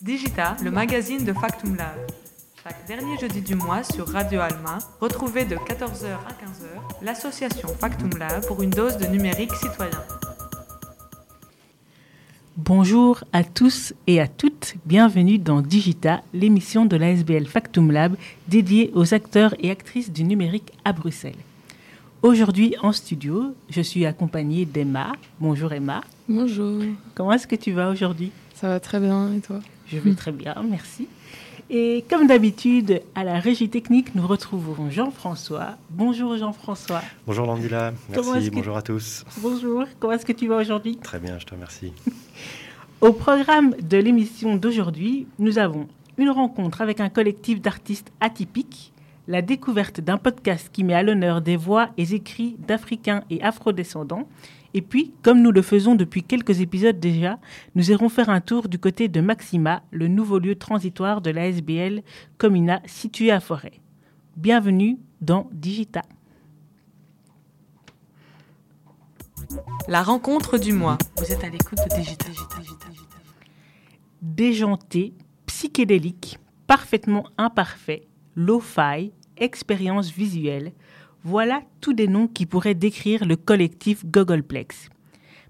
Digita, le magazine de Factum Lab. Chaque dernier jeudi du mois sur Radio Alma, retrouvez de 14h à 15h l'association Factum Lab pour une dose de numérique citoyen. Bonjour à tous et à toutes, bienvenue dans Digita, l'émission de l'ASBL Factum Lab dédiée aux acteurs et actrices du numérique à Bruxelles. Aujourd'hui en studio, je suis accompagnée d'Emma. Bonjour Emma. Bonjour. Comment est-ce que tu vas aujourd'hui? Ça va très bien et toi? Je vais très bien, merci. Et comme d'habitude, à la régie technique, nous retrouvons Jean-François. Bonjour Jean-François. Bonjour Landila, merci, bonjour à tous. Bonjour, comment est-ce que tu vas aujourd'hui? Très bien, je te remercie. Au programme de l'émission d'aujourd'hui, nous avons une rencontre avec un collectif d'artistes atypiques, la découverte d'un podcast qui met à l'honneur des voix et écrits d'Africains et Afrodescendants, et puis, comme nous le faisons depuis quelques épisodes déjà, nous irons faire un tour du côté de Maxima, le nouveau lieu transitoire de la SBL Comina situé à Forêt. Bienvenue dans Digita. La rencontre du mois. Vous êtes à l'écoute de Digita. Déjanté, psychédélique, parfaitement imparfait, lo-fi, expérience visuelle, voilà tous des noms qui pourraient décrire le collectif Googleplex.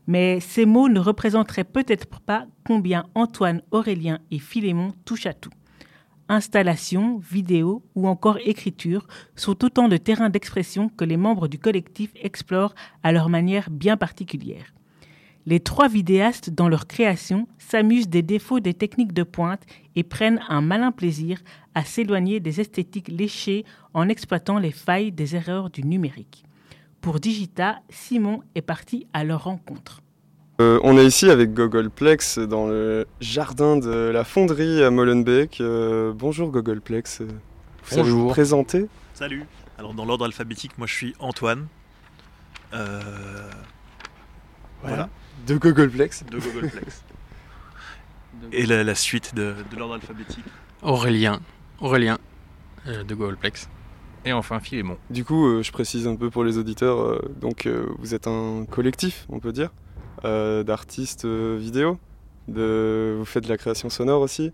Mais ces mots ne représenteraient peut-être pas combien Antoine, Aurélien et Philémon touchent à tout. Installation, vidéo ou encore écriture sont autant de terrains d'expression que les membres du collectif explorent à leur manière bien particulière. Les trois vidéastes, dans leur création, s'amusent des défauts des techniques de pointe et prennent un malin plaisir à s'éloigner des esthétiques léchées en exploitant les failles des erreurs du numérique. Pour Digita, Simon est parti à leur rencontre. Euh, on est ici avec Googleplex dans le jardin de la fonderie à Molenbeek. Euh, bonjour Googleplex. Vous bonjour. vous présenter? Salut. Alors dans l'ordre alphabétique, moi je suis Antoine. Euh, voilà. De Googleplex. De Googleplex. Et la, la suite de, de l'ordre alphabétique. Aurélien. Aurélien euh, de Googleplex. Et enfin Philémon. Du coup, euh, je précise un peu pour les auditeurs. euh, donc, euh, vous êtes un collectif, on peut dire, euh, d'artistes euh, vidéo. De... Vous faites de la création sonore aussi.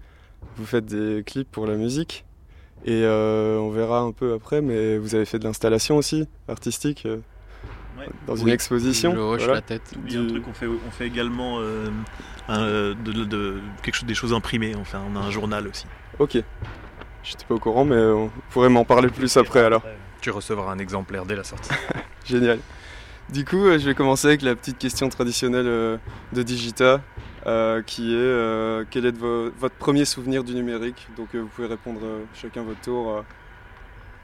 Vous faites des clips pour la musique. Et euh, on verra un peu après, mais vous avez fait de l'installation aussi, artistique, euh, Ouais. dans une exposition. Je hoche Voilà. la tête. Un truc, on fait, on fait également euh, un, euh, de, de- de- quelque chose, des choses imprimées. Enfin, on a un journal aussi. Ok. J'étais pas au courant, mais on pourrait m'en parler plus après alors. Tu recevras un exemplaire dès la sortie. Génial. Du coup, euh, je vais commencer avec la petite question traditionnelle de Digita, euh, qui est euh, quel est vo- votre premier souvenir du numérique? Donc, euh, vous pouvez répondre chacun votre tour.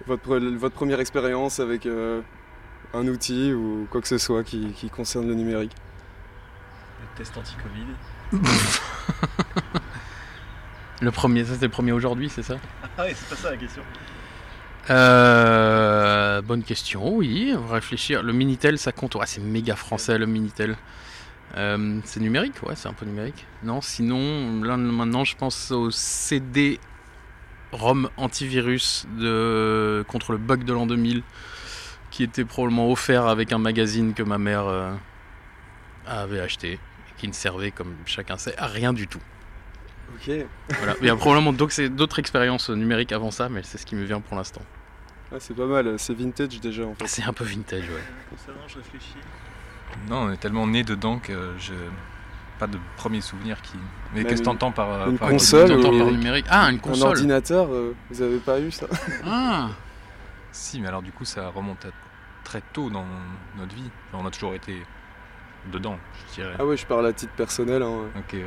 votre, pre- votre première expérience avec un outil ou quoi que ce soit qui, qui concerne le numérique. Le test anti-Covid. Le premier, ça c'est le premier aujourd'hui, c'est ça? Ah ouais, c'est pas ça la question. euh, Bonne question, oui. On va réfléchir. Le Minitel, ça compte. Ouais, c'est méga français le Minitel. Euh, c'est numérique, ouais, c'est un peu numérique. Non, sinon, là maintenant, je pense au CD ROM antivirus de contre le bug de l'an 2000, qui était probablement offert avec un magazine que ma mère euh, avait acheté, et qui ne servait, comme chacun sait, à rien du tout. Ok. Voilà. Il y a probablement d'autres expériences numériques avant ça, mais c'est ce qui me vient pour l'instant. Ah, c'est pas mal, c'est vintage déjà en fait. C'est un peu vintage, ouais. Non, je réfléchis. Non, on est tellement né dedans que je. Pas de premier souvenir qui. Mais qu'est-ce que t'entends par. euh, une par console ou- par numérique? Ah, une Un console. ordinateur, euh, vous avez pas eu ça? Ah, Si, mais alors du coup, ça remonte à très tôt dans notre vie. Enfin, on a toujours été dedans, je dirais. Ah ouais, je parle à titre personnel. hein. Ok, ouais.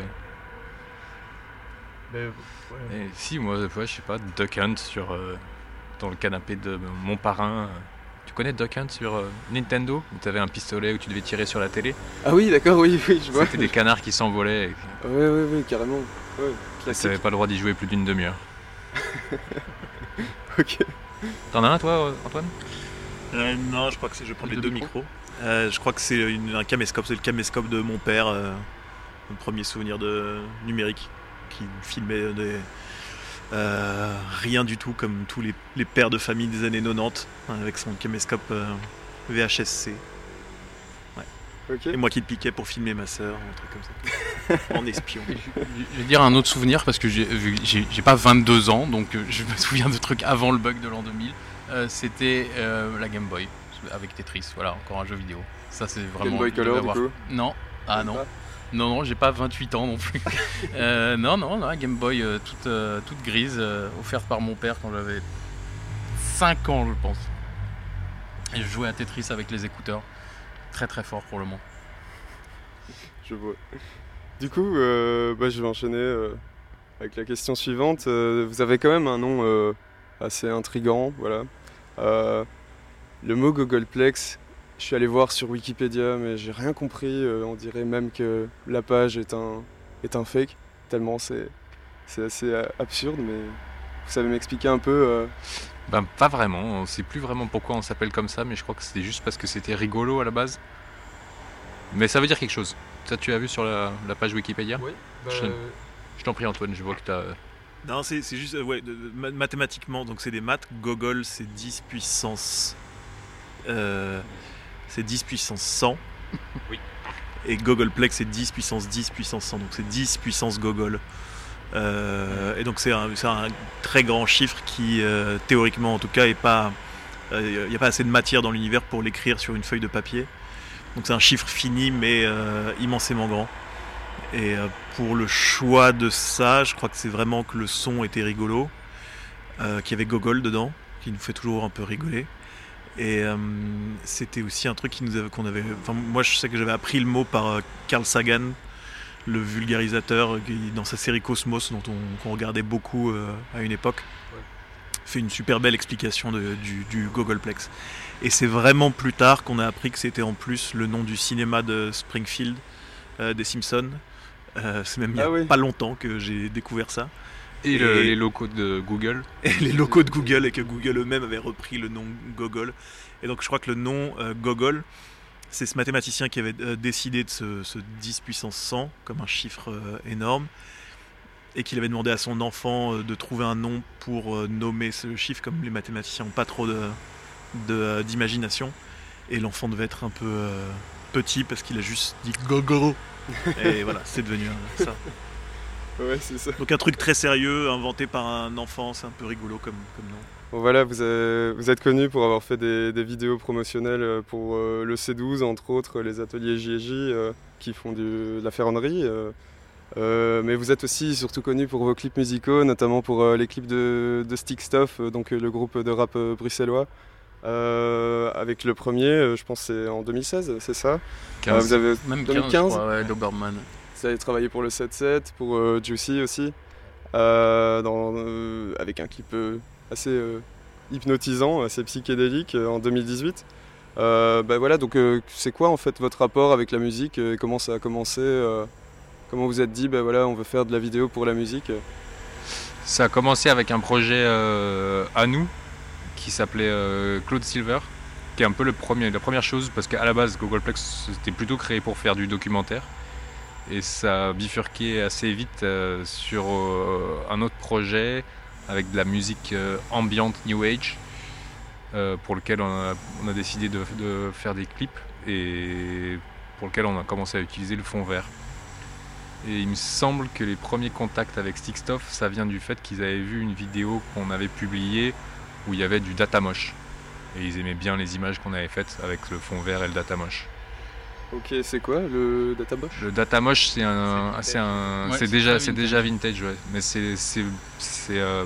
Et si, moi, ouais, je sais pas, Duck Hunt sur. euh, dans le canapé de mon parrain. euh. Tu connais Duck Hunt sur euh, Nintendo? Où t'avais un pistolet où tu devais tirer sur la télé? Ah oui, d'accord, oui, oui, je vois. C'était des canards qui s'envolaient et Ouais, ouais, ouais, carrément. Ouais, n'avais pas le droit d'y jouer plus d'une demi-heure. Ok. T'en as un, toi, Antoine? Euh, non, je crois que c'est. Je vais prendre Les les deux micros. Euh, je crois que c'est un caméscope. C'est le caméscope de mon père. euh, le premier souvenir de numérique qui filmait des, rien du tout comme tous les, les pères de famille des années 90 hein, avec son caméscope euh, Et moi qui le piquais pour filmer ma soeur, un truc comme ça. en espion. Je vais dire un autre souvenir parce que j'ai pas 22 ans, donc euh, je me souviens de trucs avant le bug de l'an 2000. Euh, c'était euh, la Game Boy avec Tetris, voilà, encore un jeu vidéo. Ça c'est vraiment. Game Boy Color du coup Non, ah non. Non, non, j'ai pas 28 ans non plus. non, non, la Game Boy toute, toute grise, offerte par mon père quand j'avais 5 ans, je pense. Et je jouais à Tetris avec les écouteurs. Très très fort pour le moment. Je vois. Du coup, euh, bah, je vais enchaîner euh, avec la question suivante. Euh, vous avez quand même un nom assez intrigant, voilà. le mot Googleplex, je suis allé voir sur Wikipédia, mais j'ai rien compris. on dirait même que la page est un, est un fake, tellement c'est, c'est assez absurde, mais vous savez m'expliquer un peu ben, pas vraiment. On sait plus vraiment pourquoi on s'appelle comme ça, mais je crois que c'était juste parce que c'était rigolo à la base. Mais ça veut dire quelque chose. Ça, tu as vu sur la, page Wikipédia Oui. Bah, je, t'en prie, Antoine, je vois que tu as. Non, c'est juste, euh, ouais, mathématiquement, donc c'est des maths. Gogol, c'est 10 puissance. Euh, c'est 10 puissance 100. oui. Et Gogolplex, c'est 10 puissance 10 puissance 100. Donc c'est 10 puissance Gogol. Euh, et donc c'est un, très grand chiffre qui, euh, théoriquement en tout cas, il n'y a pas assez de matière dans l'univers pour l'écrire sur une feuille de papier. Donc c'est un chiffre fini mais euh, immensément grand. Et pour le choix de ça, je crois que c'est vraiment que le son était rigolo, qu'il y avait Gogol dedans, qui nous fait toujours un peu rigoler. Et c'était aussi un truc qu'on avait. Enfin, moi, je sais que j'avais appris le mot par Carl Sagan, le vulgarisateur dans sa série Cosmos, dont on, regardait beaucoup euh, à une époque, fait une super belle explication du, du Googleplex. Et c'est vraiment plus tard qu'on a appris que c'était en plus le nom du cinéma de Springfield, euh, des Simpsons. Euh, c'est même il n'y a ah pas longtemps que j'ai découvert ça. Et, les locaux de Google. Et les locaux de Google, et que Google eux-mêmes avaient repris le nom Google. Et donc je crois que le nom Google c'est ce mathématicien qui avait euh, décidé de ce, 10 puissance 100 comme un chiffre euh, énorme et qu'il avait demandé à son enfant euh, de trouver un nom pour nommer ce chiffre comme les mathématiciens n'ont pas trop d'imagination et l'enfant devait être un peu petit parce qu'il a juste dit gogo et voilà c'est devenu ça. Ouais, c'est ça. Donc un truc très sérieux inventé par un enfant, c'est un peu rigolo comme, comme nom. Bon, voilà, vous, vous êtes connu pour avoir fait des, vidéos promotionnelles euh, pour euh, le C12, entre autres les ateliers JJ euh, qui font de la ferronnerie. mais vous êtes aussi surtout connu pour vos clips musicaux, notamment pour les clips de, Stick Stuff, donc le groupe de rap bruxellois. avec le premier, je pense c'est en 2016, c'est ça? 15. vous avez Même 2015 ouais, Doberman. Vous avez travaillé pour le 7-7, pour Juicy aussi, dans, avec un clip assez euh, hypnotisant, assez psychédélique euh, en 2018. Euh, bah voilà, donc c'est quoi en fait votre rapport avec la musique et comment ça a commencé Comment vous êtes dit, bah voilà, on veut faire de la vidéo pour la musique Ça a commencé avec un projet à nous qui s'appelait Claude Silver, qui est un peu le premier, la première chose, parce qu'à la base, Googleplex c'était plutôt créé pour faire du documentaire. Et ça a bifurqué assez vite sur un autre projet avec de la musique euh, ambiante New Age, euh, pour lequel on a, décidé de, faire des clips et pour lequel on a commencé à utiliser le fond vert. Et il me semble que les premiers contacts avec Stickstuff, ça vient du fait qu'ils avaient vu une vidéo qu'on avait publiée où il y avait du data moche. Et ils aimaient bien les images qu'on avait faites avec le fond vert et le data moche. Ok, c'est quoi le data moche Le data moche, c'est un, c'est un, c'est déjà, c'est déjà vintage, ouais. Mais c'est, c'est, c'est euh,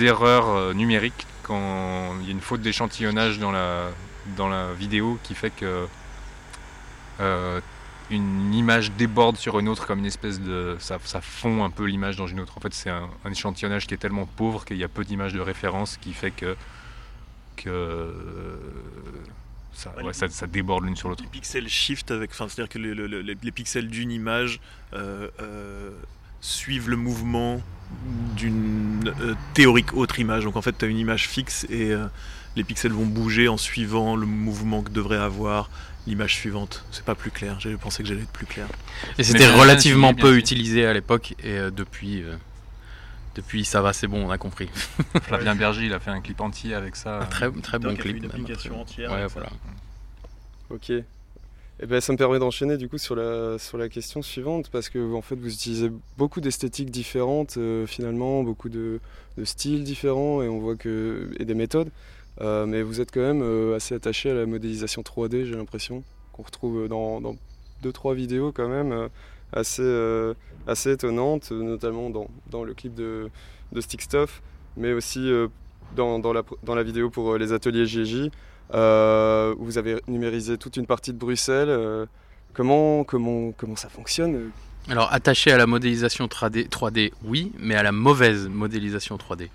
erreurs euh, numériques quand il y a une faute d'échantillonnage dans la, dans la vidéo qui fait que euh, une image déborde sur une autre comme une espèce de, ça, ça fond un peu l'image dans une autre. En fait, c'est un, un échantillonnage qui est tellement pauvre qu'il y a peu d'images de référence qui fait que que ça, déborde l'une sur l'autre. Les pixels shift avec, c'est-à-dire que les, pixels d'une image euh, euh, suivent le mouvement d'une euh, théorique autre image. Donc en fait, tu as une image fixe et les pixels vont bouger en suivant le mouvement que devrait avoir l'image suivante. C'est pas plus clair. J'avais pensé que j'allais être plus clair. Et c'était relativement peu utilisé à l'époque et depuis. Depuis, ça va, c'est bon, on a compris. Flavien Berger, il a fait un clip entier avec ça. Un très, très bon clip. Une application entière. Ouais, voilà. Ok. eh ben, ça me permet d'enchaîner du coup sur la, sur la question suivante parce que en fait vous utilisez beaucoup d'esthétiques différentes euh, finalement, beaucoup de, styles différents et on voit que et des méthodes, euh, mais vous êtes quand même euh, assez attaché à la modélisation 3D j'ai l'impression qu'on retrouve dans, dans, deux trois vidéos quand même assez assez étonnantes, notamment dans, dans le clip de, de Stick Stuff, mais aussi dans, dans, la, dans la vidéo pour les ateliers GJ. Euh, vous avez numérisé toute une partie de Bruxelles. Euh, comment, comment, comment ça fonctionne? Alors attaché à la modélisation 3D, 3D, oui, mais à la mauvaise modélisation 3D.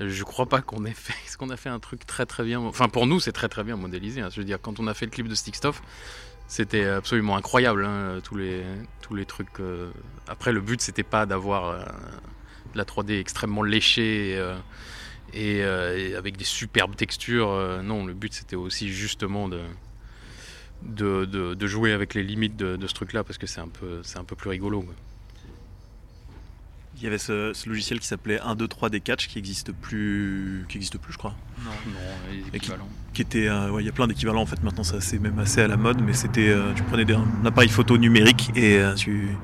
Je crois pas qu'on ait fait, qu'on a fait un truc très très bien. Enfin pour nous c'est très très bien modélisé. Hein. Je veux dire quand on a fait le clip de Stickstuff, c'était absolument incroyable hein, tous les tous les trucs. Euh. Après le but c'était pas d'avoir de la 3D extrêmement léchée. Euh, et, avec des superbes textures. Euh, non, le but c'était aussi justement de, de, jouer avec les limites de, ce truc-là parce que c'est un, peu, un peu plus rigolo. Il y avait ce, logiciel qui s'appelait 1, 2, 3 d Catch qui existe plus, qui existe plus, je crois. Non, non, équivalent. Qui, était, euh, il y a plein d'équivalents en fait. Maintenant, c'est même assez à la mode, mais c'était, tu prenais des, un appareil photo numérique et tu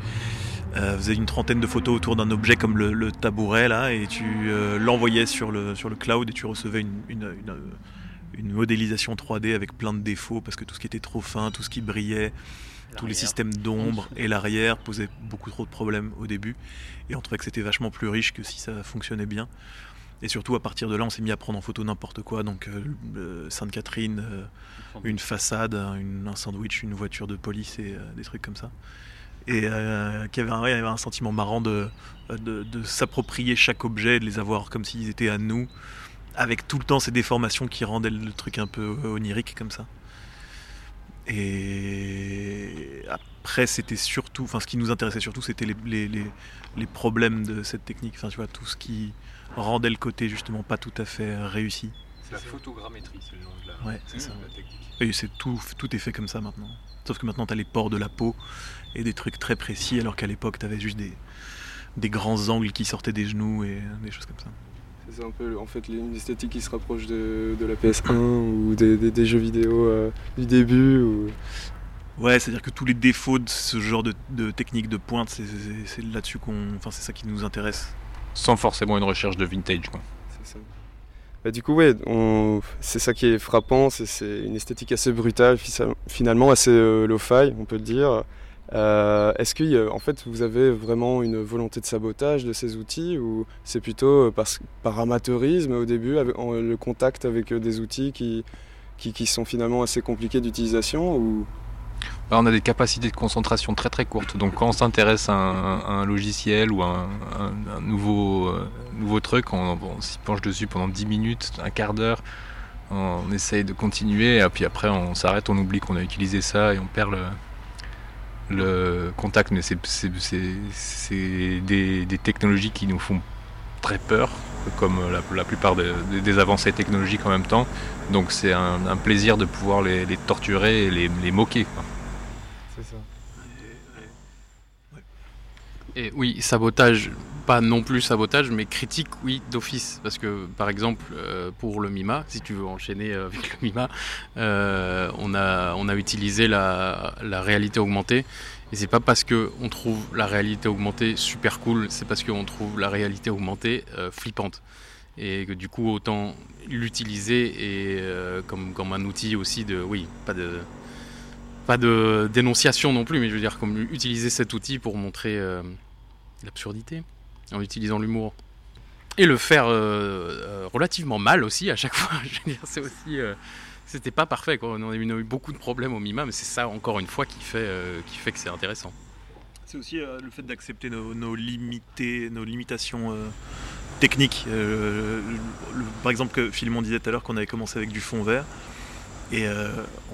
euh, faisais une trentaine de photos autour d'un objet comme le, tabouret là et tu euh, l'envoyais sur le, sur le cloud et tu recevais une, une, une, modélisation 3D avec plein de défauts parce que tout ce qui était trop fin, tout ce qui brillait, tous les systèmes d'ombre et l'arrière posaient beaucoup trop de problèmes au début et on trouvait que c'était vachement plus riche que si ça fonctionnait bien. Et surtout à partir de là, on s'est mis à prendre en photo n'importe quoi. Donc euh, Sainte-Catherine, une façade, un sandwich, une voiture de police et des trucs comme ça et euh, qui avait, avait, un sentiment marrant de, de, s'approprier chaque objet, de les avoir comme s'ils étaient à nous, avec tout le temps ces déformations qui rendaient le truc un peu onirique comme ça. Et après, c'était surtout, enfin, ce qui nous intéressait surtout, c'était les, les, les, problèmes de cette technique. Enfin, tu vois, tout ce qui rendait le côté justement pas tout à fait réussi. C'est la photogrammétrie, c'est le nom de la, ouais, c'est ça. technique. Et c'est tout, tout est fait comme ça maintenant. Sauf que maintenant, tu as les pores de la peau et des trucs très précis, alors qu'à l'époque, tu avais juste des, des grands angles qui sortaient des genoux et des choses comme ça. C'est un peu en fait une esthétique qui se rapproche de, de la PS1 ou des, des, jeux vidéo euh, du début. Ou... Ouais, c'est-à-dire que tous les défauts de ce genre de, de technique de pointe, c'est là-dessus qu'on. Enfin, c'est ça qui nous intéresse. Sans forcément une recherche de vintage, quoi. C'est ça. Bah, du coup, ouais, c'est ça qui est frappant, c'est une esthétique assez brutale, finalement assez euh, lo-fi, on peut le dire. Euh, est-ce que en fait, vous avez vraiment une volonté de sabotage de ces outils ou c'est plutôt euh, par, amateurisme au début, le contact avec des outils qui, qui, qui sont finalement assez compliqués d'utilisation ou? On a des capacités de concentration très très courtes. Donc quand on s'intéresse à, un logiciel ou à un, nouveau, euh, nouveau truc, on, s'y penche dessus pendant 10 minutes, un quart d'heure. On essaye de continuer et puis après on s'arrête, on oublie qu'on a utilisé ça et on perd le, contact. Mais c'est des, des, technologies qui nous font très peur, comme la, plupart des, avancées technologiques en même temps. Donc c'est un, plaisir de pouvoir les, torturer et les, moquer. C'est ça. Et oui, sabotage, pas non plus sabotage, mais critique, oui, d'office. Parce que, par exemple, euh, pour le MIMA, si tu veux enchaîner avec le MIMA, euh, on, a, on a utilisé la, réalité augmentée. Et c'est pas parce qu'on trouve la réalité augmentée super cool, c'est parce qu'on trouve la réalité augmentée euh, flippante. Et que du coup, autant l'utiliser et comme, comme un outil aussi de, oui, pas de, pas de dénonciation non plus, mais je veux dire, comme utiliser cet outil pour montrer euh, l'absurdité en utilisant l'humour. Et le faire euh, euh, relativement mal aussi à chaque fois. c'est aussi. c'était pas parfait, quoi. On a eu, beaucoup de problèmes au MIMA, mais c'est ça, encore une fois, qui fait, qui fait que c'est intéressant. C'est aussi le fait d'accepter nos, limités, nos limitations techniques. par exemple, que Philemon disait tout à l'heure qu'on avait commencé avec du fond vert. Et euh,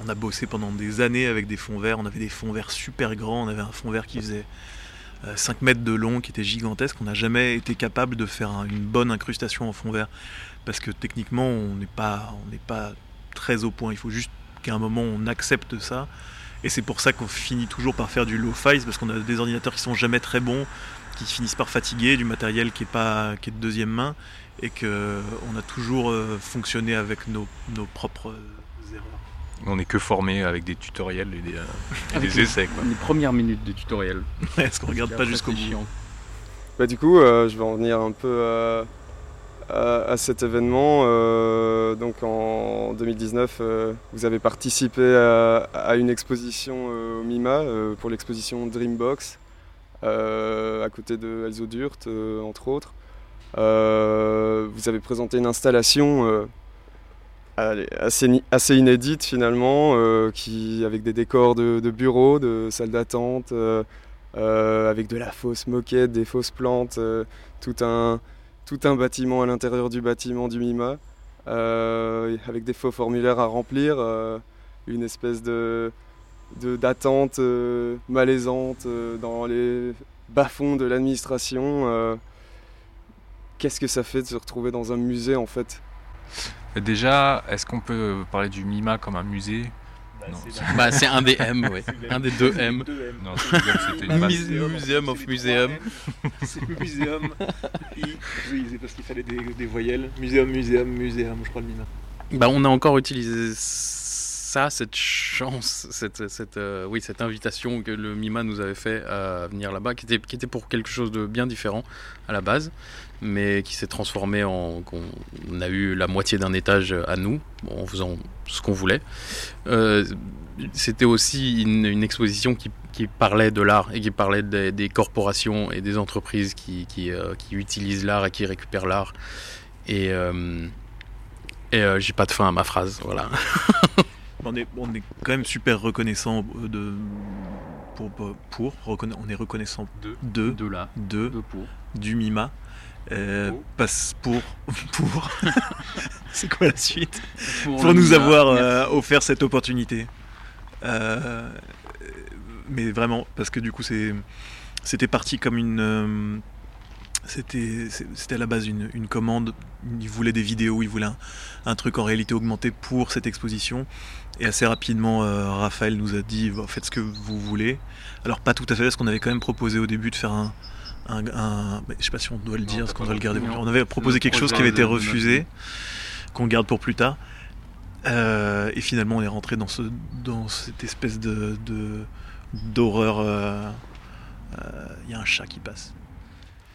on a bossé pendant des années avec des fonds verts. On avait des fonds verts super grands. On avait un fond vert qui faisait 5 euh, mètres de long, qui était gigantesque. On n'a jamais été capable de faire une bonne incrustation en fond vert. Parce que techniquement, on n'est pas, très au point. Il faut juste qu'à un moment, on accepte ça. Et c'est pour ça qu'on finit toujours par faire du low-fi, parce qu'on a des ordinateurs qui sont jamais très bons, qui finissent par fatiguer, du matériel qui est, pas, qui est de deuxième main, et qu'on a toujours euh, fonctionné avec nos propres On n'est que formé avec des tutoriels et des, euh, des essais. Quoi. Les premières minutes de tutoriel. Est-ce qu'on regarde pas jusqu'au bout bah, Du coup, euh, je vais en venir un peu à, à, cet événement. Euh, donc en 2019, vous avez participé à, à une exposition au MIMA pour l'exposition Dreambox, à côté de Elzo Durt, entre autres. vous avez présenté une installation assez, assez inédite finalement, euh, qui, avec des décors de, bureaux, de salles d'attente, euh, euh, avec de la fausse moquette, des fausses plantes, tout, un, tout un bâtiment à l'intérieur du bâtiment du MIMA, avec des faux formulaires à remplir, une espèce de d'attente malaisante dans les bas-fonds de l'administration. Qu'est-ce que ça fait de se retrouver dans un musée en fait? Déjà, est-ce qu'on peut parler du MIMA comme un musée bah, c'est un des M, oui. Un des deux M. Non, c'était une Museum of Museum. C'est Museum. Oui, c'est parce qu'il fallait des, des, voyelles. Museum, Museum, Museum, je crois le MIMA. Bah, on a encore utilisé ça, cette chance, cette, cette, euh, oui, cette invitation que le MIMA nous avait fait à venir là-bas, qui était, qui était pour quelque chose de bien différent à la base mais qui s'est transformé en. On a eu la moitié d'un étage à nous, en faisant ce qu'on voulait. Euh, c'était aussi une, exposition qui, parlait de l'art et qui parlait des, corporations et des entreprises qui, qui, euh, utilisent l'art et qui récupèrent l'art. Et, euh, et j'ai pas de fin à ma phrase, voilà. on, est, on est quand même super reconnaissant de. Pour, pour, on est reconnaissant de, de, de, là, de, pour. du MIMA. Euh, passe pour pour. C'est quoi la suite? Pour, nous avoir euh, offert cette opportunité. Euh, mais vraiment parce que du coup c'est c'était parti comme une c'était à la base une, une, commande il voulait des vidéos il voulait un, truc en réalité augmentée pour cette exposition et assez rapidement Raphaël nous a dit faites ce que vous voulez alors pas tout à fait parce qu'on avait quand même proposé au début de faire un un, un je sais pas si on doit le dire, parce qu'on doit le garder. On avait proposé quelque chose qui avait été refusé, qu'on garde pour plus tard. Euh, et finalement, on est rentré dans, ce, dans cette espèce de d'horreur. Euh, euh, il y a un chat qui passe.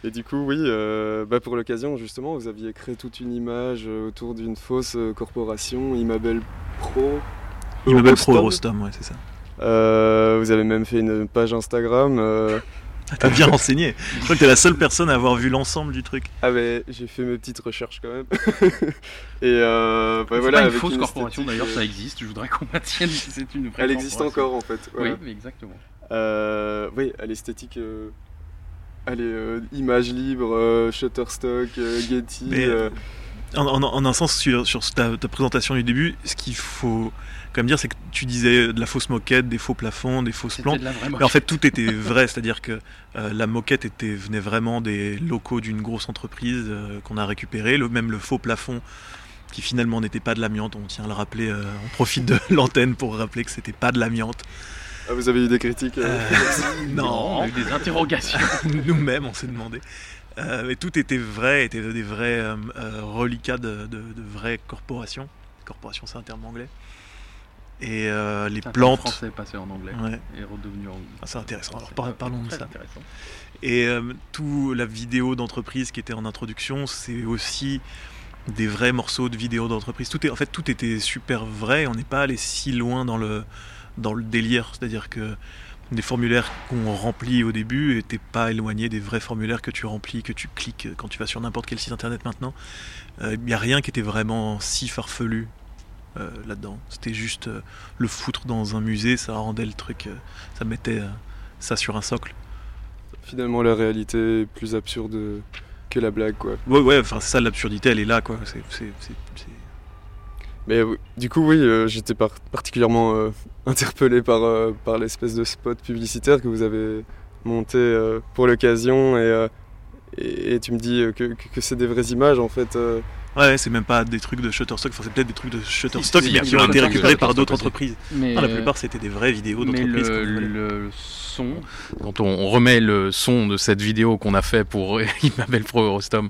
Et du coup, oui, bah pour l'occasion, justement, vous aviez créé toute une image autour d'une fausse corporation, Imabel Pro. Imabel Pro Eurostom, ouais, c'est ça. vous avez même fait une page Instagram. T'as bien renseigné. Je crois que t'es la seule personne à avoir vu l'ensemble du truc. Ah mais j'ai fait mes petites recherches quand même. et euh, bah, voilà. Pas une fausse corporation d'ailleurs, ça existe. Je voudrais qu'on maintienne. C'est une vraie. Elle existe encore en fait. Oui, exactement. Euh, oui, à l'esthétique. Euh, allez, euh, image libre, euh, Shutterstock, Getty. Mais, en, en, un sens, sur, sur ta, ta, présentation du début, ce qu'il faut quand dire, c'est que tu disais de la fausse moquette, des faux plafonds, des fausses plantes. Mais en fait, tout était vrai, c'est-à-dire que euh, la moquette était, venait vraiment des locaux d'une grosse entreprise euh, qu'on a récupéré, le, même le faux plafond qui finalement n'était pas de l'amiante. On tient à le rappeler, euh, on profite de l'antenne pour rappeler que c'était pas de l'amiante. Ah, vous avez eu des critiques Non, on a eu des interrogations. Nous-mêmes, on s'est demandé. mais tout était vrai, était des vrais reliquats de, de, de vraies corporations. Corporation, c'est un terme anglais et euh, les plantes. français passé en anglais et redevenu en. Ah, c'est intéressant. Alors parlons de ça. Et euh, tout la vidéo d'entreprise qui était en introduction, c'est aussi des vrais morceaux de vidéo d'entreprise. Tout est, en fait, tout était super vrai. On n'est pas allé si loin dans le dans le délire. C'est-à-dire que des formulaires qu'on remplit au début n'étaient pas éloignés des vrais formulaires que tu remplis, que tu cliques quand tu vas sur n'importe quel site internet maintenant. Il euh, n'y a rien qui était vraiment si farfelu euh, là-dedans. C'était juste euh, le foutre dans un musée, ça rendait le truc, ça mettait ça sur un socle. Finalement, la réalité est plus absurde que la blague, quoi. Ouais, ouais, enfin, ça, l'absurdité, elle est là, quoi. Mais du coup, oui, j'étais particulièrement interpellé par, par l'espèce de spot publicitaire que vous avez monté pour l'occasion et, et, tu me dis que, que, c'est des vraies images, en fait. Ouais, c'est même pas des trucs de Shutterstock, enfin, c'est peut-être des trucs de Shutterstock mais qui ont été récupérés par d'autres entreprises. Mais la plupart, c'était des vraies vidéos d'entreprises. Le, le, son, quand on remet le son de cette vidéo qu'on a fait pour Immabel Pro Eurostom,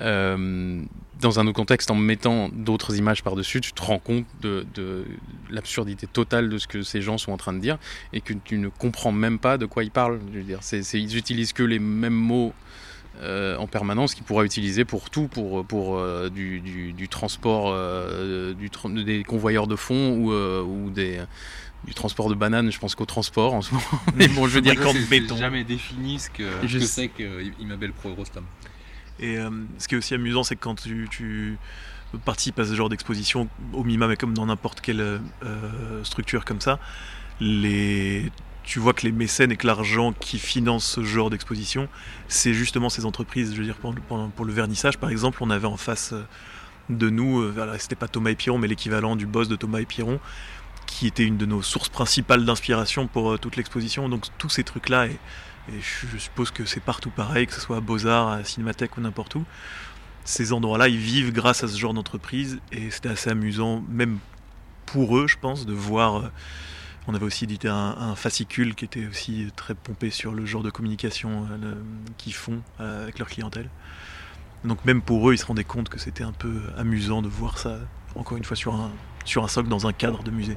euh, dans un autre contexte, en mettant d'autres images par-dessus, tu te rends compte de, l'absurdité totale de ce que ces gens sont en train de dire et que tu ne comprends même pas de quoi ils parlent. Je veux dire, c'est, ils utilisent que les mêmes mots euh, en permanence qu'ils pourraient utiliser pour tout, pour, pour euh, du, du, transport, euh, du, des convoyeurs de fond ou, ou des du transport de bananes, je pense qu'au transport en ce moment. Mais bon, je veux dire, c'est jamais défini ce que, je que c'est qu'Immabel Pro Eurostom. Et euh, ce qui est aussi amusant, c'est que quand tu, participes à ce genre d'exposition, au minimum, mais comme dans n'importe quelle euh, structure comme ça, tu vois que les mécènes et que l'argent qui finance ce genre d'exposition, c'est justement ces entreprises. Je veux dire, pour, le vernissage, par exemple, on avait en face euh, de nous, c'était pas Thomas Piron, mais l'équivalent du boss de Thomas Piron, qui était une de nos sources principales d'inspiration pour toute l'exposition. Donc tous ces trucs-là, et et je, suppose que c'est partout pareil, que ce soit à Beaux-Arts, à Cinémathèque ou n'importe où. Ces endroits-là, ils vivent grâce à ce genre d'entreprise et c'était assez amusant, même pour eux, je pense, de voir. Euh, on avait aussi édité un, fascicule qui était aussi très pompé sur le genre de communication euh, qu'ils font euh, avec leur clientèle. Donc même pour eux, ils se rendaient compte que c'était un peu amusant de voir ça, encore une fois, sur un, sur un socle dans un cadre de musée.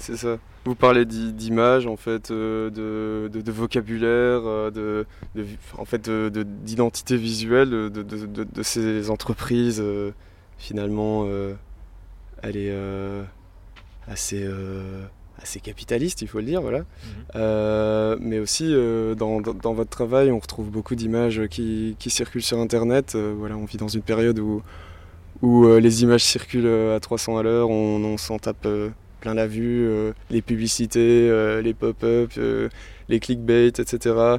C'est ça. Vous parlez d'images, en fait, euh, de, vocabulaire, euh, de, en fait, d'identité visuelle de, ces entreprises. Euh, finalement, elle est assez, assez capitaliste, il faut le dire, voilà. Mhm. mais aussi, dans, votre travail, on retrouve beaucoup d'images qui, circulent sur Internet. voilà, on vit dans une période où, où les images circulent à 300 à l'heure, on, on s'en tape plein la vue, euh, les publicités, euh, les pop-up, euh, les clickbait, etc.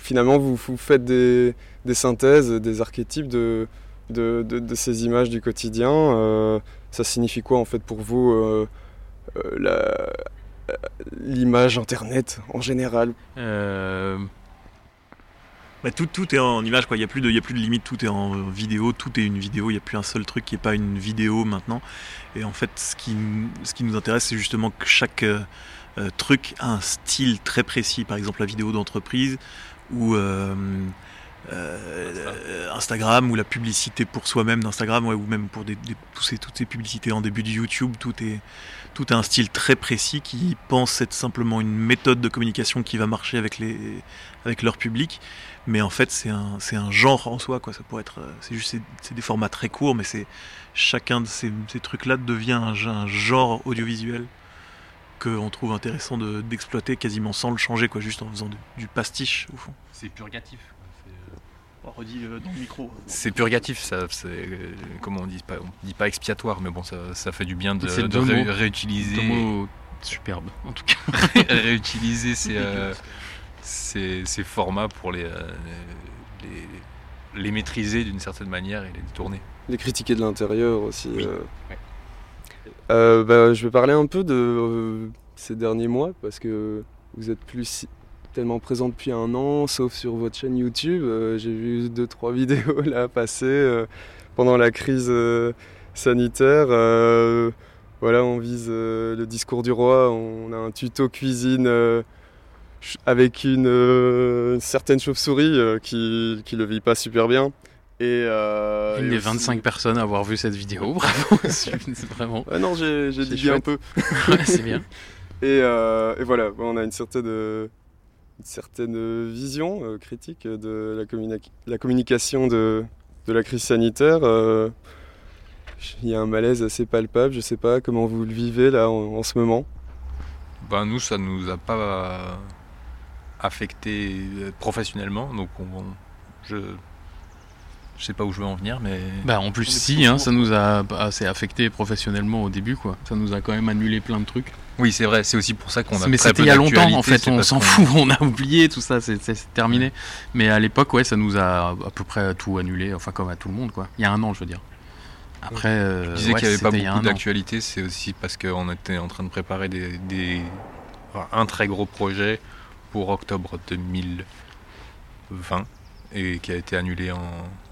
finalement, vous, faites des, synthèses, des archétypes de, de, ces images du quotidien. ça signifie quoi en fait pour vous l'image Internet en général? Bah, tout, tout est en image, quoi. Il n'y a, plus de, a plus de limite, tout est en vidéo, tout est une vidéo, il n'y a plus un seul truc qui n'est pas une vidéo maintenant. Et en fait, ce qui, ce qui nous intéresse, c'est justement que chaque euh, euh, truc a un style très précis. Par exemple, la vidéo d'entreprise ou euh, Instagram ou la publicité pour soi-même d'Instagram ou même pour des, ces, toutes ces publicités en début de YouTube, tout est tout a un style très précis qui pense être simplement une méthode de communication qui va marcher avec, les, avec leur public mais en fait c'est un, genre en soi quoi ça pourrait être c'est juste c'est, des formats très courts mais c'est chacun de ces, ces trucs là devient un, genre audiovisuel qu'on trouve intéressant de, d'exploiter quasiment sans le changer quoi juste en faisant du pastiche au fond c'est purgatif on redit euh, dans le micro. C'est purgatif, ça, c'est, euh, comment on dit pas, on dit pas expiatoire, mais bon, ça, ça fait du bien de, de réutiliser. superbe, en tout cas. réutiliser ces, ces, formats pour les, euh, les, les, maîtriser d'une certaine manière et les tourner. Les critiquer de l'intérieur aussi. Euh. Euh, bah, je vais parler un peu de ces derniers mois parce que vous êtes plus tellement présent depuis un an, sauf sur votre chaîne YouTube. J'ai vu deux trois vidéos là passer pendant la crise sanitaire. voilà, on vise le discours du roi. On a un tuto cuisine avec une, euh, certaine chauve-souris euh, qui, qui le vit pas super bien. Et, euh, une des 25 personnes à avoir vu cette vidéo, bravo, c'est vraiment. non, j'ai dit un peu. c'est bien. Et, et, voilà, on a une certaine, une certaine vision critique de la, la communication de, de, la crise sanitaire. Il y a un malaise assez palpable, je sais pas comment vous le vivez là en, en ce moment. Ben nous, ça nous a pas affecté euh, professionnellement. Donc on, je je sais pas où je veux en venir, mais. Bah en plus si, hein, ça nous a assez affecté professionnellement au début, quoi. Ça nous a quand même annulé plein de trucs. Oui, c'est vrai. C'est aussi pour ça qu'on a. Mais c'était il y a longtemps, en fait. On s'en fout, on a oublié tout ça, c'est terminé. Mais à l'époque, ouais, ça nous a à peu près tout annulé, enfin comme à tout le monde, quoi. Il y a un an, je veux dire. Après, euh, je disais qu'il n'y avait pas beaucoup d'actualité, c'est aussi parce qu'on était en train de préparer des, des... un très gros projet pour octobre 2020 et qui a été annulé en,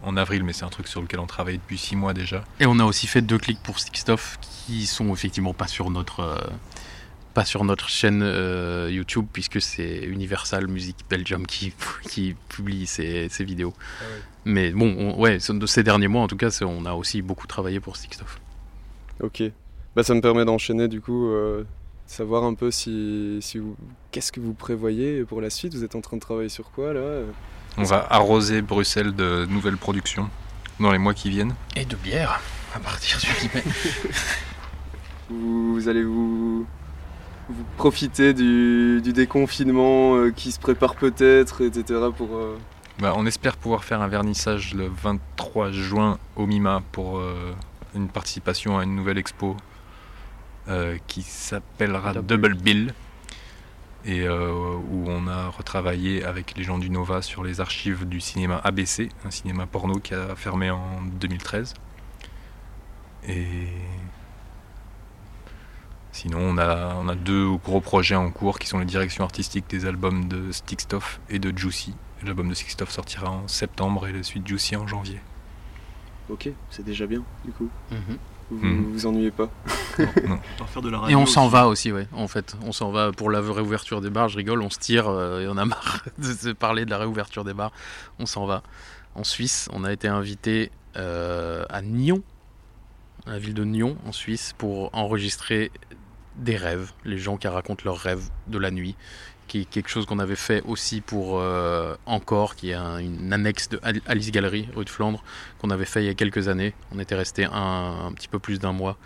en avril, mais c'est un truc sur lequel on travaille depuis six mois déjà. Et on a aussi fait deux clics pour Stickstuff qui sont effectivement pas sur notre, euh, pas sur notre chaîne euh, YouTube puisque c'est Universal Music Belgium qui, qui publie ces, ces vidéos. Ah ouais. Mais bon, on- ouais, de ces derniers mois en tout cas, on a aussi beaucoup travaillé pour Stickstuff. Ok. Bah, ça me permet d'enchaîner du coup, euh, savoir un peu si, si vous, qu'est-ce que vous prévoyez pour la suite? Vous êtes en train de travailler sur quoi là? On va arroser Bruxelles de nouvelles productions dans les mois qui viennent. Et de bière à partir du 8 mai. vous, vous allez vous, vous profiter du, du déconfinement euh, qui se prépare peut-être, etc. pour. euh, Bah, on espère pouvoir faire un vernissage le 23 juin au MIMA pour euh, une participation à une nouvelle expo qui s'appellera Double. Double Bill et euh, où on a retravaillé avec les gens du Nova sur les archives du cinéma ABC, un cinéma porno qui a fermé en 2013. Et sinon, on a, on a deux gros projets en cours qui sont les directions artistiques des albums de Stickstuff et de Juicy. L'album de Stickstuff sortira en septembre et le suite Juicy en janvier. Ok, c'est déjà bien du coup. Mhm. Vous Mhm. vous, ennuyez pas. non. De la Et on s'en va aussi, ouais. En fait, on s'en va pour la réouverture des bars. Je rigole, on se tire euh, et on a marre de se parler de la réouverture des bars. On s'en va. En Suisse, on a été invité euh, à Nyon, à la ville de Nyon, en Suisse, pour enregistrer des rêves, les gens qui racontent leurs rêves de la nuit, qui est quelque chose qu'on avait fait aussi pour euh, Encore, qui est un- une annexe de Al- Alice Gallery, rue de Flandre, qu'on avait fait il y a quelques années. On était resté un, un petit peu plus d'un mois.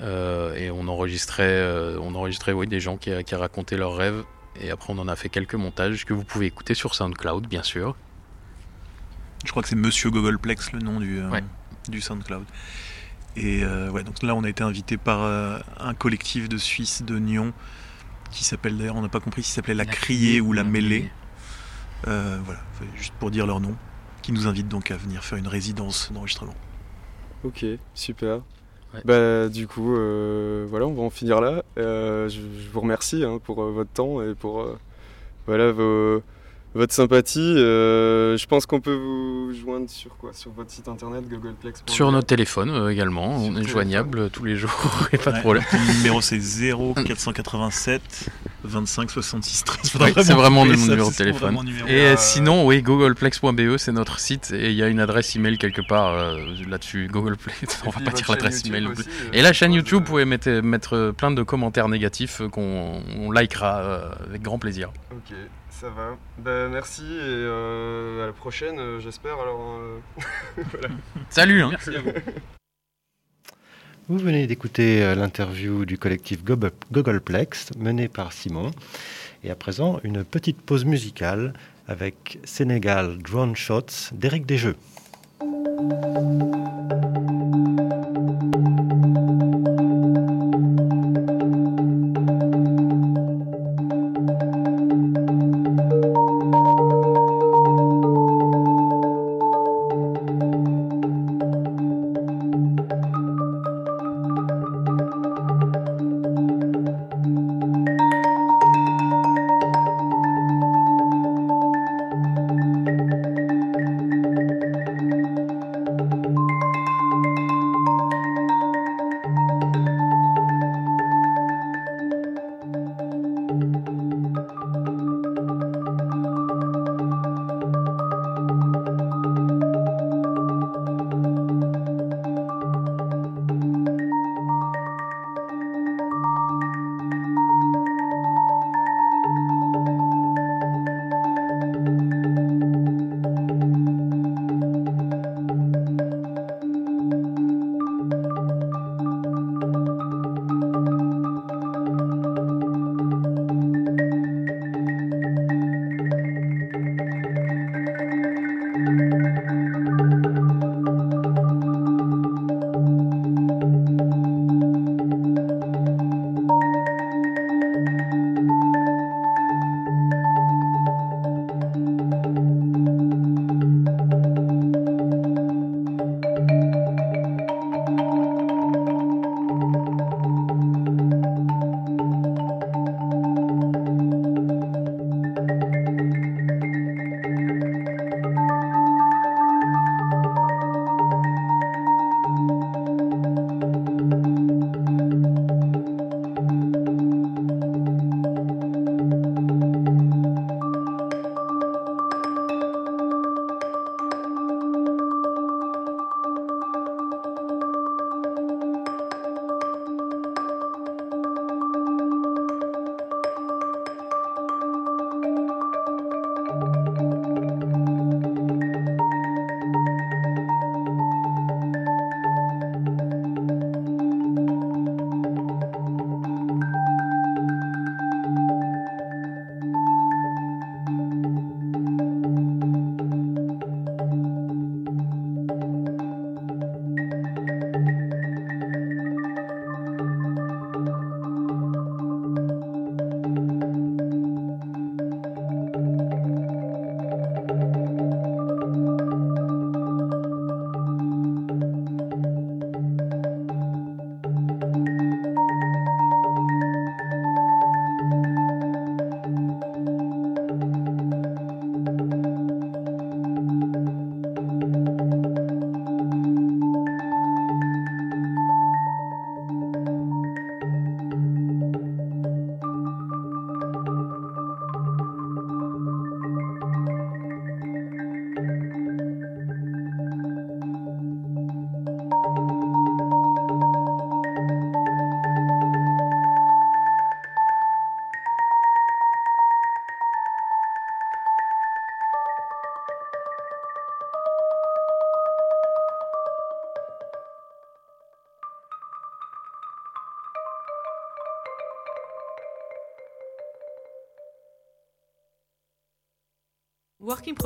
Euh, et on enregistrait, euh, on enregistrait oui, des gens qui, qui racontaient leurs rêves. Et après, on en a fait quelques montages que vous pouvez écouter sur SoundCloud, bien sûr. Je crois que c'est Monsieur Googleplex le nom du, Ouais. du SoundCloud. Et ouais, donc là on a été invité par un collectif de Suisse de Nyon qui s'appelle d'ailleurs, on n'a pas compris s'il s'appelait La, Criée ou La Mêlée. Euh, voilà, juste pour dire leur nom. Qui nous invite donc à venir faire une résidence d'enregistrement. Ok, super. Ouais. Bah, du coup, euh, voilà, on va en finir là. Euh, je, je vous remercie hein, pour euh, votre temps et pour euh, voilà, vos- votre sympathie. Euh, je pense qu'on peut vous joindre sur quoi? Sur votre site internet googleplex. Sur notre téléphone euh, également, Sur on est téléphone. joignable tous les jours, et pas de problème. Le numéro c'est 0487 25 66 13. Oui, c'est vraiment ça, numéro de téléphone. numéro. Et euh, sinon, oui, googleplex.be, c'est notre site, et il y a une adresse email quelque part euh, là-dessus, googleplex, on va pas dire l'adresse email. Et la chaîne YouTube, vous pouvez mettre, mettre euh, plein de commentaires négatifs euh, qu'on on likera euh, avec grand plaisir. Ok, ça va. Bah, merci et euh, à la prochaine, euh, j'espère. Alors, euh, Salut hein. merci à vous. Vous venez d'écouter l'interview du collectif Googleplex mené par Simon. Et à présent, une petite pause musicale avec Sénégal Drone Shots d'Éric Desjeux.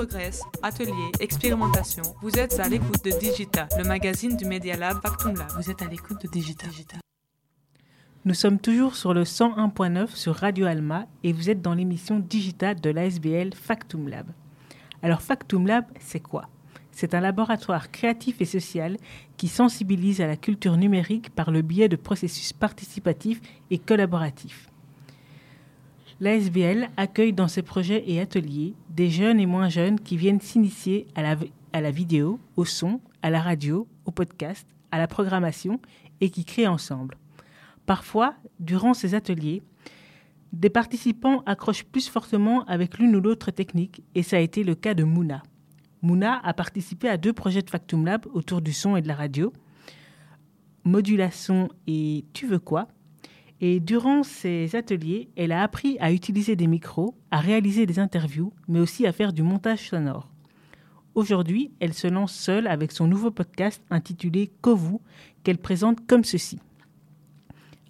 Work in progress, atelier, expérimentation. Vous êtes à l'écoute de Digita, le magazine du Media Lab Factum Lab. Vous êtes à l'écoute de Digita. Nous sommes toujours sur le 101.9 sur Radio Alma et vous êtes dans l'émission Digita de l'ASBL Factum Lab. Alors Factum Lab, c'est quoi? C'est un laboratoire créatif et social qui sensibilise à la culture numérique par le biais de processus participatifs et collaboratifs. L'ASBL accueille dans ses projets et ateliers des jeunes et moins jeunes qui viennent s'initier à la, à la vidéo, au son, à la radio, au podcast, à la programmation et qui créent ensemble. Parfois, durant ces ateliers, des participants accrochent plus fortement avec l'une ou l'autre technique et ça a été le cas de Mouna. Mouna a participé à deux projets de Factum Lab autour du son et de la radio, modulation et tu veux quoi? Et durant ces ateliers, elle a appris à utiliser des micros, à réaliser des interviews, mais aussi à faire du montage sonore. Aujourd'hui, elle se lance seule avec son nouveau podcast intitulé Kovu, qu'elle présente comme ceci.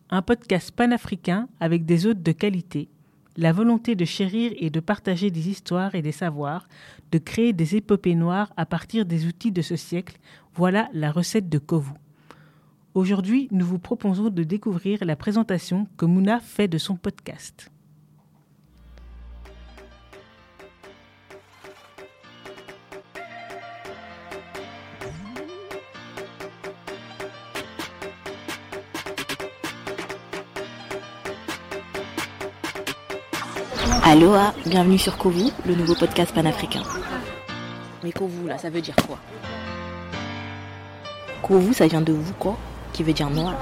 Un podcast panafricain avec des hôtes de qualité, la volonté de chérir et de partager des histoires et des savoirs, de créer des épopées noires à partir des outils de ce siècle, voilà la recette de Kovu. Aujourd'hui, nous vous proposons de découvrir la présentation que Mouna fait de son podcast. Aloha, bienvenue sur Kovu, le nouveau podcast panafricain. Mais Kovu, là, ça veut dire quoi? Kovu, ça vient de vous, quoi? Qui veut dire noir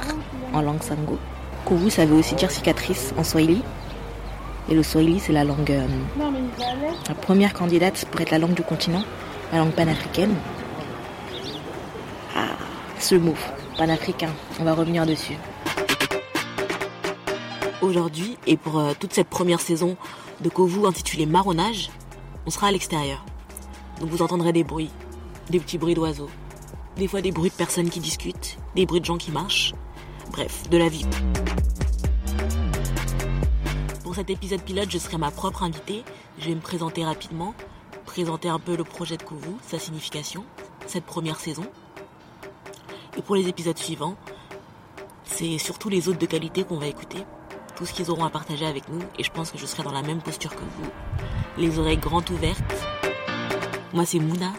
en langue sango. Kovu, ça veut aussi dire cicatrice en swahili. Et le swahili, c'est la langue. euh, la première candidate pour être la langue du continent, la langue panafricaine. Ah, ce mot, panafricain, on va revenir dessus. Aujourd'hui, et pour euh, toute cette première saison de Kovu intitulée Marronnage, on sera à l'extérieur. Donc vous entendrez des bruits, des petits bruits d'oiseaux, des fois des bruits de personnes qui discutent, des bruits de gens qui marchent. Bref, de la vie. Pour cet épisode pilote, je serai ma propre invitée. Je vais me présenter rapidement, présenter un peu le projet de Kovu, sa signification, cette première saison. Et pour les épisodes suivants, c'est surtout les autres de qualité qu'on va écouter, tout ce qu'ils auront à partager avec nous, et je pense que je serai dans la même posture que vous, les oreilles grandes ouvertes. Moi c'est Mouna,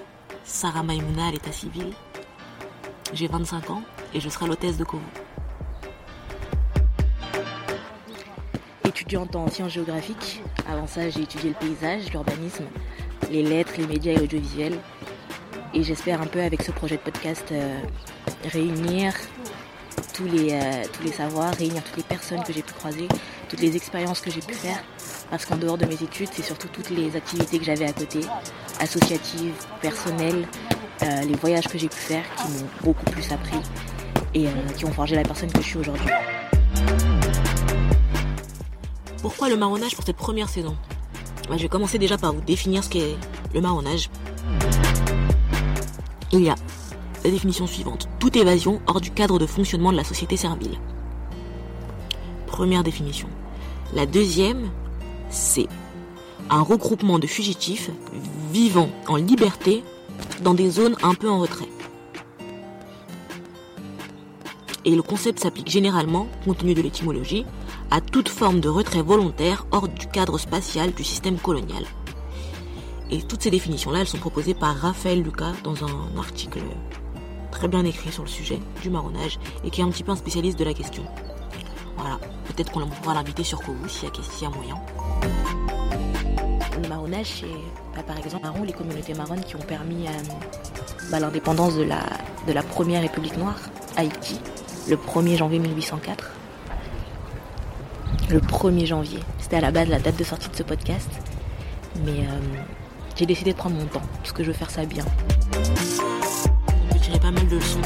Sarah Maïmouna à l'état civil. J'ai 25 ans et je serai l'hôtesse de Kovu. Étudiante en sciences géographiques, avant ça j'ai étudié le paysage, l'urbanisme, les lettres, les médias et l'audiovisuel. Et j'espère un peu avec ce projet de podcast euh, réunir tous les, euh, tous les savoirs, réunir toutes les personnes que j'ai pu croiser, toutes les expériences que j'ai pu faire. Parce qu'en dehors de mes études, c'est surtout toutes les activités que j'avais à côté, associatives, personnelles, euh, les voyages que j'ai pu faire qui m'ont beaucoup plus appris et euh, qui ont forgé la personne que je suis aujourd'hui. Pourquoi le marronnage pour cette première saison? Bah, Je vais commencer déjà par vous définir ce qu'est le marronnage. Il y a la définition suivante. Toute évasion hors du cadre de fonctionnement de la société servile. Première définition. La deuxième, c'est un regroupement de fugitifs vivant en liberté dans des zones un peu en retrait. Et le concept s'applique généralement, compte tenu de l'étymologie, à toute forme de retrait volontaire hors du cadre spatial du système colonial. Et toutes ces définitions-là, elles sont proposées par Raphaël Lucas dans un article très bien écrit sur le sujet du marronnage et qui est un petit peu un spécialiste de la question. Voilà, peut-être qu'on pourra l'inviter sur Kovu s'il y, a- moyen. Le marronnage, bah, par exemple les communautés marronnes qui ont permis euh, bah, l'indépendance de la, première République noire, Haïti, le 1er janvier 1804. Le 1er janvier, c'était à la base la date de sortie de ce podcast, mais euh, j'ai décidé de prendre mon temps, parce que je veux faire ça bien. Peut tirer pas mal de leçons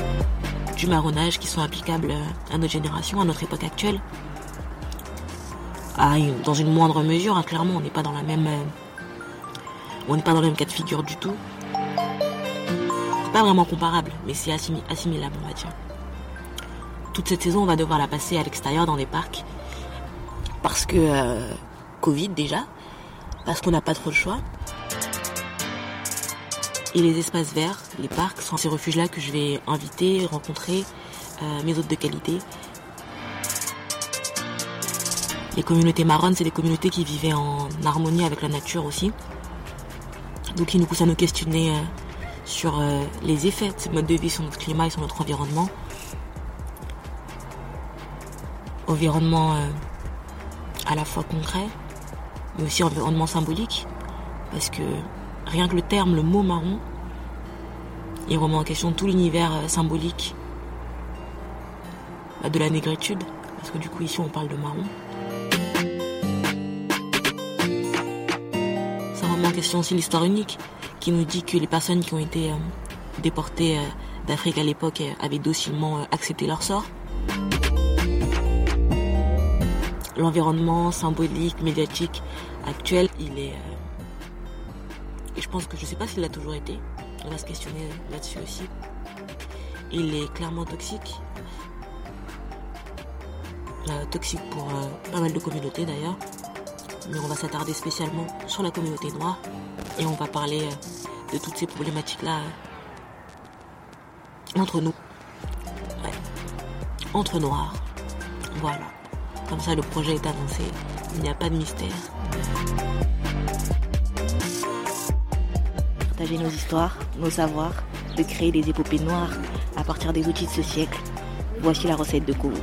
du marronnage qui sont applicables euh, à notre génération, à notre époque actuelle. Ah, dans une moindre mesure, hein, clairement, on n'est pas dans la même. On n'est pas dans le même cas de figure du tout. Pas vraiment comparable, mais c'est assimi- assimilable, on va dire. Toute cette saison, on va devoir la passer à l'extérieur dans des parcs. Parce que. euh, Covid déjà. Parce qu'on n'a pas trop le choix. Et les espaces verts, les parcs, sont ces refuges-là que je vais inviter, rencontrer euh, mes hôtes de qualité. Les communautés marronnes, c'est des communautés qui vivaient en harmonie avec la nature aussi. Donc ils nous poussent à nous questionner euh, sur euh, les effets de ce mode de vie sur notre climat et sur notre environnement. Environnement à la fois concret, mais aussi environnement symbolique. Parce que rien que le terme, le mot marron, il remet en question tout l'univers euh, symbolique bah, de la négritude. Parce que du coup ici on parle de marron. Question aussi l'histoire unique qui nous dit que les personnes qui ont été euh, déportées euh, d'Afrique à l'époque avaient docilement accepté leur sort. L'environnement symbolique, médiatique actuel, il est je pense que je ne sais pas s'il l'a toujours été. On va se questionner là-dessus aussi. Il est clairement toxique. Euh, toxique pour euh, pas mal de communautés d'ailleurs. Mais on va s'attarder spécialement sur la communauté noire. Et on va parler euh, de toutes ces problématiques-là entre nous. Entre noirs. Voilà. Comme ça, le projet est annoncé. Il n'y a pas de mystère. partager nos histoires, nos savoirs, de créer des épopées noires à partir des outils de ce siècle. Voici la recette de Kourou.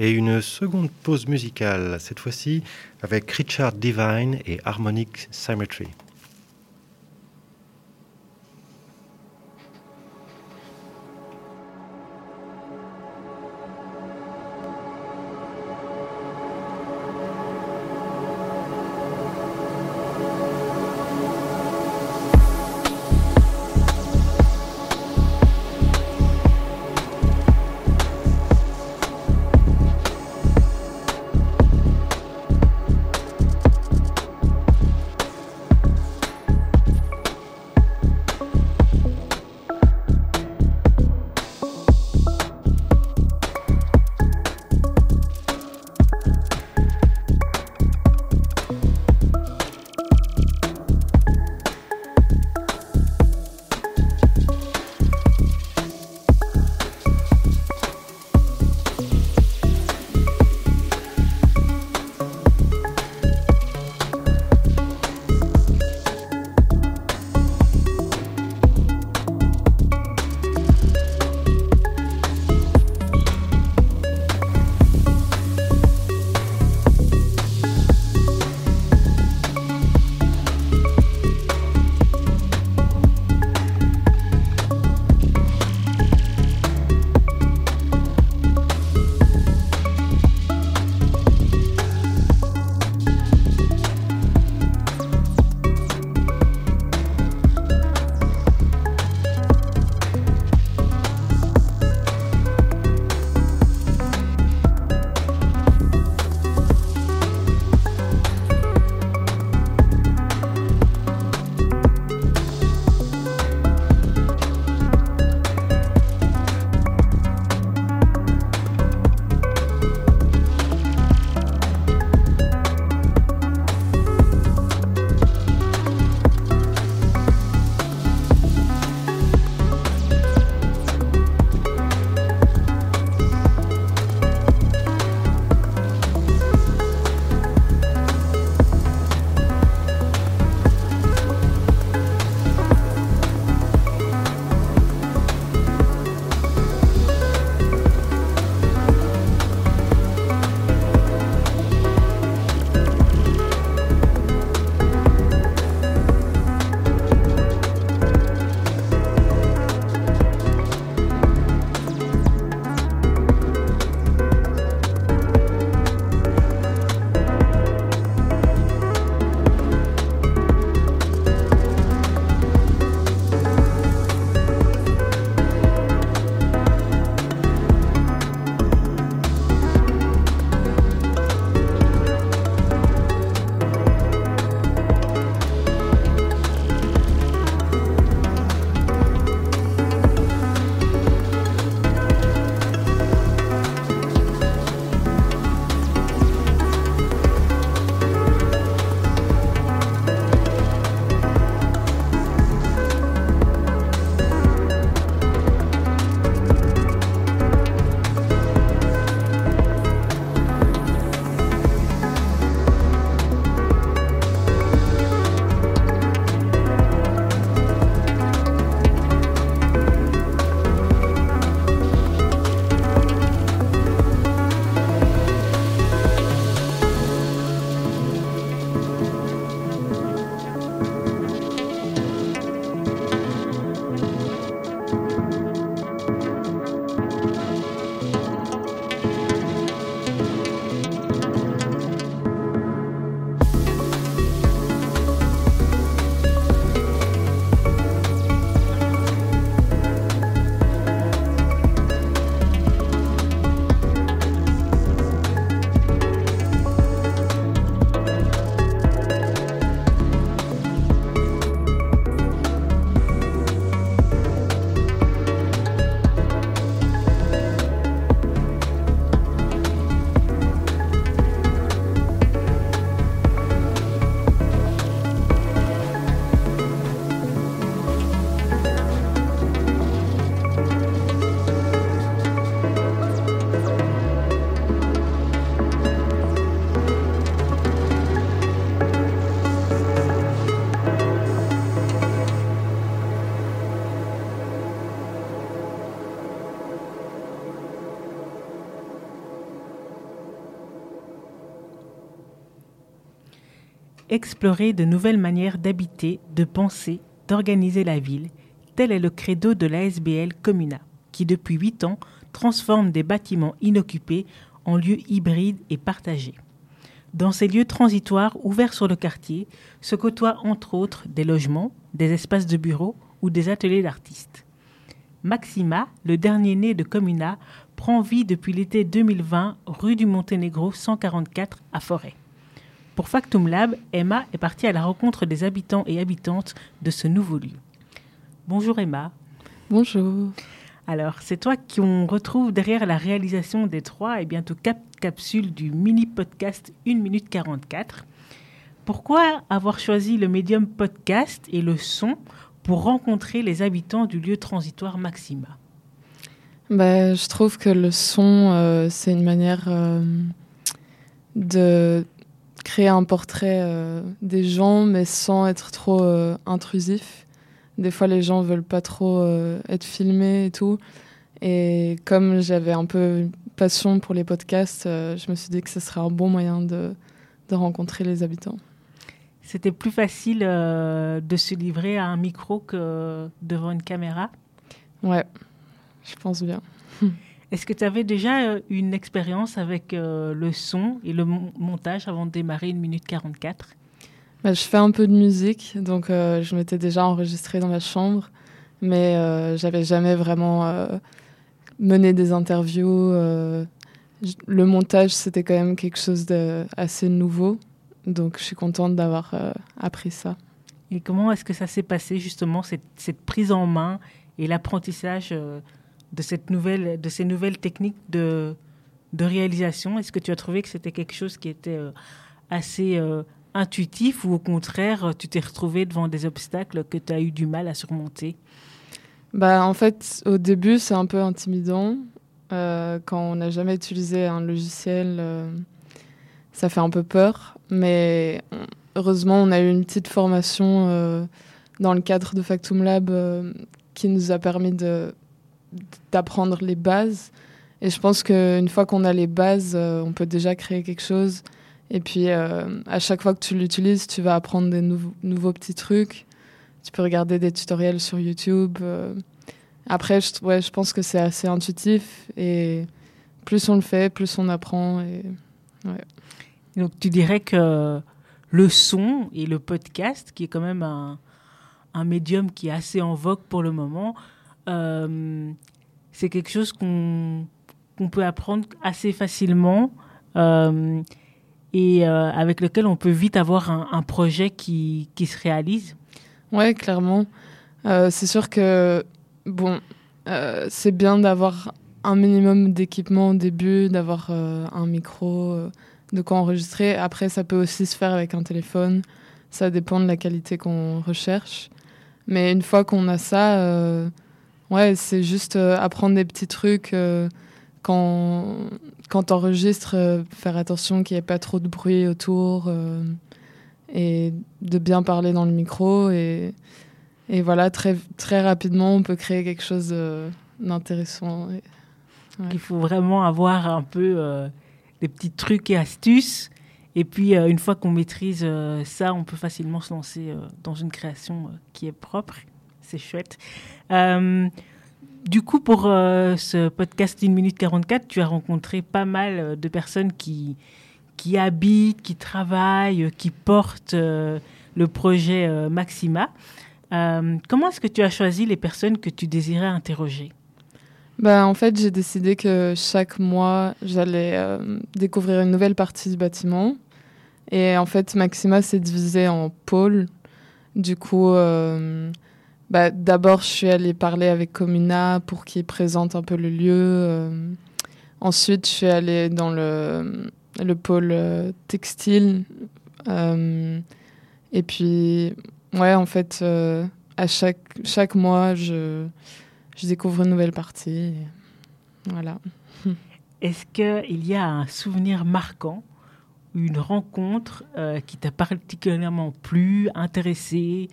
Et une seconde pause musicale, cette fois-ci avec Richard Divine et Harmonic Symmetry. Explorer de nouvelles manières d'habiter, de penser, d'organiser la ville, tel est le credo de l'ASBL Comuna, qui depuis huit ans transforme des bâtiments inoccupés en lieux hybrides et partagés. Dans ces lieux transitoires ouverts sur le quartier se côtoient entre autres des logements, des espaces de bureaux ou des ateliers d'artistes. Maxima, le dernier né de Comuna, prend vie depuis l'été 2020 rue du Monténégro 144 à Forêt. Pour Factum Lab, Emma est partie à la rencontre des habitants et habitantes de ce nouveau lieu. Bonjour Emma. Bonjour. Alors, c'est toi qu'on retrouve derrière la réalisation des trois et bientôt quatre capsules du mini podcast 1 minute 44. Pourquoi avoir choisi le médium podcast et le son pour rencontrer les habitants du lieu transitoire Maxima? Bah, Je trouve que le son, euh, c'est une manière euh, de créer un portrait euh, des gens, mais sans être trop intrusif. Des fois, les gens veulent pas trop être filmés et tout. Et comme j'avais un peu passion pour les podcasts, je me suis dit que ce serait un bon moyen de, de rencontrer les habitants. C'était plus facile de se livrer à un micro que devant une caméra? Ouais, je pense bien. Est-ce que tu avais déjà euh, une expérience avec euh, le son et le montage avant de démarrer une minute 44 bah, Je fais un peu de musique, donc euh, je m'étais déjà enregistrée dans ma chambre, mais j'avais jamais vraiment mené des interviews. le montage, c'était quand même quelque chose d'assez nouveau, donc je suis contente d'avoir appris ça. Et comment est-ce que ça s'est passé justement, cette, cette, prise en main et l'apprentissage de, cette nouvelle, de ces nouvelles techniques de, de réalisation? Est-ce que tu as trouvé que c'était quelque chose qui était euh, assez euh, intuitif ou au contraire, tu t'es retrouvé devant des obstacles que tu as eu du mal à surmonter? Bah, En fait, au début, c'est un peu intimidant. Euh, quand on n'a jamais utilisé un logiciel, ça fait un peu peur. Mais heureusement, on a eu une petite formation dans le cadre de Factum Lab qui nous a permis de d'apprendre les bases. Et je pense qu'une fois qu'on a les bases, euh, on peut déjà créer quelque chose. Et puis, euh, à chaque fois que tu l'utilises, tu vas apprendre des nouveaux petits trucs. Tu peux regarder des tutoriels sur YouTube. Euh. Après, je, ouais, je pense que c'est assez intuitif. Et plus on le fait, plus on apprend. Et. Donc, tu dirais que le son et le podcast, qui est quand même un, un médium qui est assez en vogue pour le moment, euh, c'est quelque chose qu'on peut apprendre assez facilement euh, et euh, avec lequel on peut vite avoir un, projet qui, se réalise. Ouais, clairement. c'est sûr que bon, c'est bien d'avoir un minimum d'équipement au début, d'avoir un micro, de quoi enregistrer. Après, ça peut aussi se faire avec un téléphone. Ça dépend de la qualité qu'on recherche. Mais une fois qu'on a ça, Ouais, c'est juste euh, apprendre des petits trucs euh, quand, quand tu enregistres, euh, faire attention qu'il n'y ait pas trop de bruit autour et de bien parler dans le micro. Et, et voilà, très, très rapidement, on peut créer quelque chose d'intéressant. Il faut vraiment avoir un peu des petits trucs et astuces. Et puis, une fois qu'on maîtrise ça, on peut facilement se lancer dans une création qui est propre c'est chouette. Euh, du coup, pour euh, ce podcast 1 minute 44, tu as rencontré pas mal euh, de personnes qui, qui habitent, qui travaillent, qui portent le projet Maxima. comment est-ce que tu as choisi les personnes que tu désirais interroger? Bah, En fait, j'ai décidé que chaque mois, j'allais découvrir une nouvelle partie du bâtiment. Et en fait, Maxima s'est divisé en pôles. Du coup, bah, D'abord, je suis allée parler avec Comuna pour qu'il présente un peu le lieu. Euh. ensuite, je suis allée dans le, le pôle euh, textile. Euh. et puis, ouais, en fait, à chaque, chaque mois, je, je découvre une nouvelle partie. voilà. Est-ce qu'il y a un souvenir marquant, une rencontre qui t'a particulièrement plu, intéressé,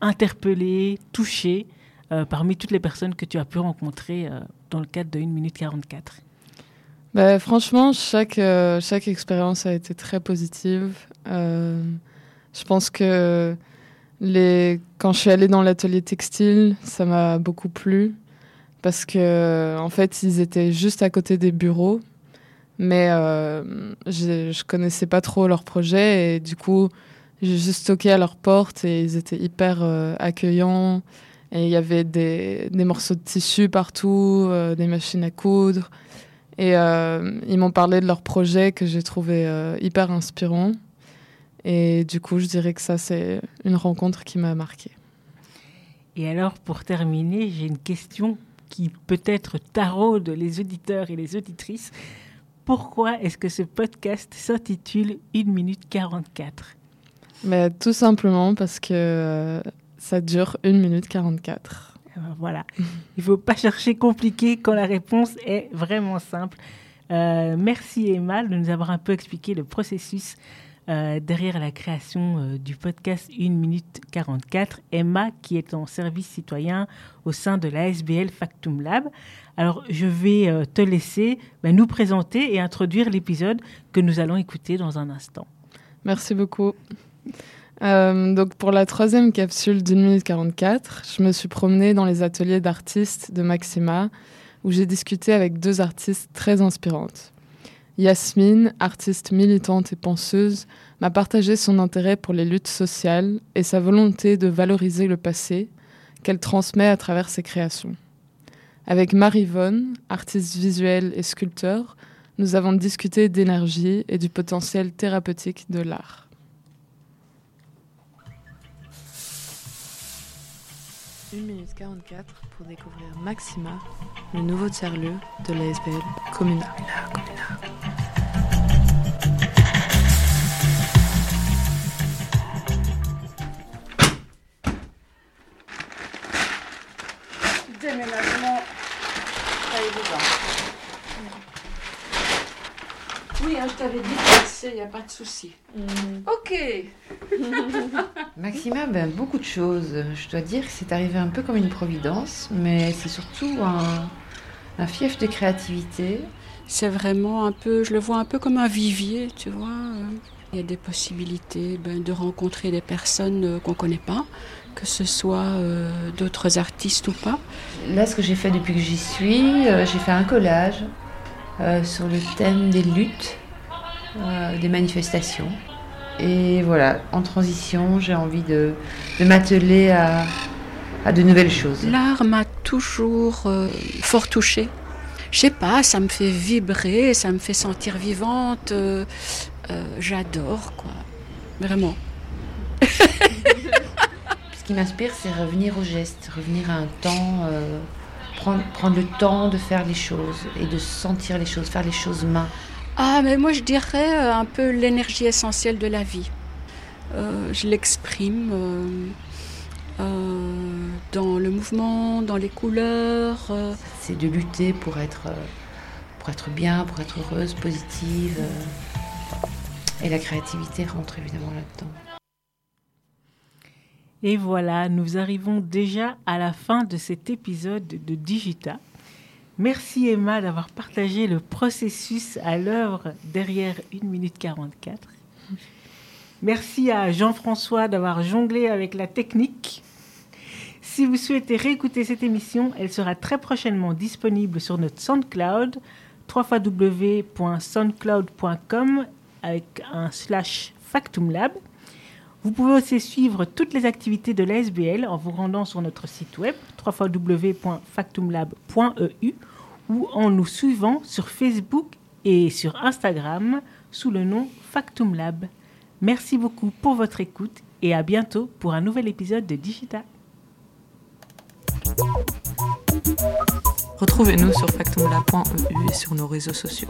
interpellé, touché euh, parmi toutes les personnes que tu as pu rencontrer euh, dans le cadre de 1 minute 44 bah, Franchement, chaque, euh, chaque expérience a été très positive. Je pense que les... quand je suis allée dans l'atelier textile, ça m'a beaucoup plu parce que en fait, ils étaient juste à côté des bureaux, mais je, je connaissais pas trop leur projet et du coup, j'ai juste toqué à leur porte et ils étaient hyper euh, accueillants. Et il y avait des, des, morceaux de tissu partout, euh, des machines à coudre. Et euh, ils m'ont parlé de leur projet que j'ai trouvé hyper inspirant. Et du coup, je dirais que ça, c'est une rencontre qui m'a marquée. Et alors, pour terminer, j'ai une question qui peut-être taraude les auditeurs et les auditrices. Pourquoi est-ce que ce podcast s'intitule 1 minute 44 Mais Tout simplement parce que euh, ça dure 1 minute 44. Voilà. Il ne faut pas chercher compliqué quand la réponse est vraiment simple. Euh, merci Emma de nous avoir un peu expliqué le processus euh, derrière la création euh, du podcast 1 minute 44. Emma qui est en service citoyen au sein de l'ASBL Factum Lab. Alors je vais te laisser ben, nous présenter et introduire l'épisode que nous allons écouter dans un instant. Merci beaucoup. Euh, donc pour la troisième capsule d'une minute 44, je me suis promenée dans les ateliers d'artistes de Maxima où j'ai discuté avec deux artistes très inspirantes. Yasmine, artiste militante et penseuse, m'a partagé son intérêt pour les luttes sociales et sa volonté de valoriser le passé qu'elle transmet à travers ses créations. Avec Marie-Vonne, artiste visuelle et sculpteur, nous avons discuté d'énergie et du potentiel thérapeutique de l'art. 1 minute 44 pour découvrir Maxima, le nouveau tiers-lieu de l'ASBL Comuna. Déménagement pas évident. Oui, hein, je t'avais dit il n'y a pas de souci. Ok. Maxima, ben, beaucoup de choses. Je dois dire que c'est arrivé un peu comme une providence, mais c'est surtout un, un fief de créativité. C'est vraiment un peu, je le vois un peu comme un vivier, tu vois. Il y a des possibilités ben, de rencontrer des personnes euh, qu'on ne connaît pas, que ce soit euh, d'autres artistes ou pas. Là, ce que j'ai fait depuis que j'y suis, euh, j'ai fait un collage euh, sur le thème des luttes, euh, des manifestations. Et voilà, en transition, j'ai envie de, de m'atteler à, à de nouvelles choses. L'art m'a toujours euh, fort touchée. Je sais pas, ça me fait vibrer, ça me fait sentir vivante. J'adore, quoi. Vraiment. Ce qui m'inspire, c'est revenir au geste, revenir à un temps, prendre, prendre le temps de faire les choses et de sentir les choses, faire les choses main. Ah, mais moi je dirais euh, un peu l'énergie essentielle de la vie. Euh, je l'exprime euh, euh, dans le mouvement, dans les couleurs. C'est de lutter pour être, pour être bien, pour être heureuse, positive. et la créativité rentre évidemment là-dedans. Et voilà, nous arrivons déjà à la fin de cet épisode de Digita. Merci Emma d'avoir partagé le processus à l'œuvre derrière 1 minute 44. Merci à Jean-François d'avoir jonglé avec la technique. Si vous souhaitez réécouter cette émission, elle sera très prochainement disponible sur notre SoundCloud, www.soundcloud.com avec un slash Factum Lab. Vous pouvez aussi suivre toutes les activités de l'ASBL en vous rendant sur notre site web www.factumlab.eu ou en nous suivant sur Facebook et sur Instagram sous le nom Factum Lab. Merci beaucoup pour votre écoute et à bientôt pour un nouvel épisode de Digita. Retrouvez-nous sur factumlab.eu et sur nos réseaux sociaux.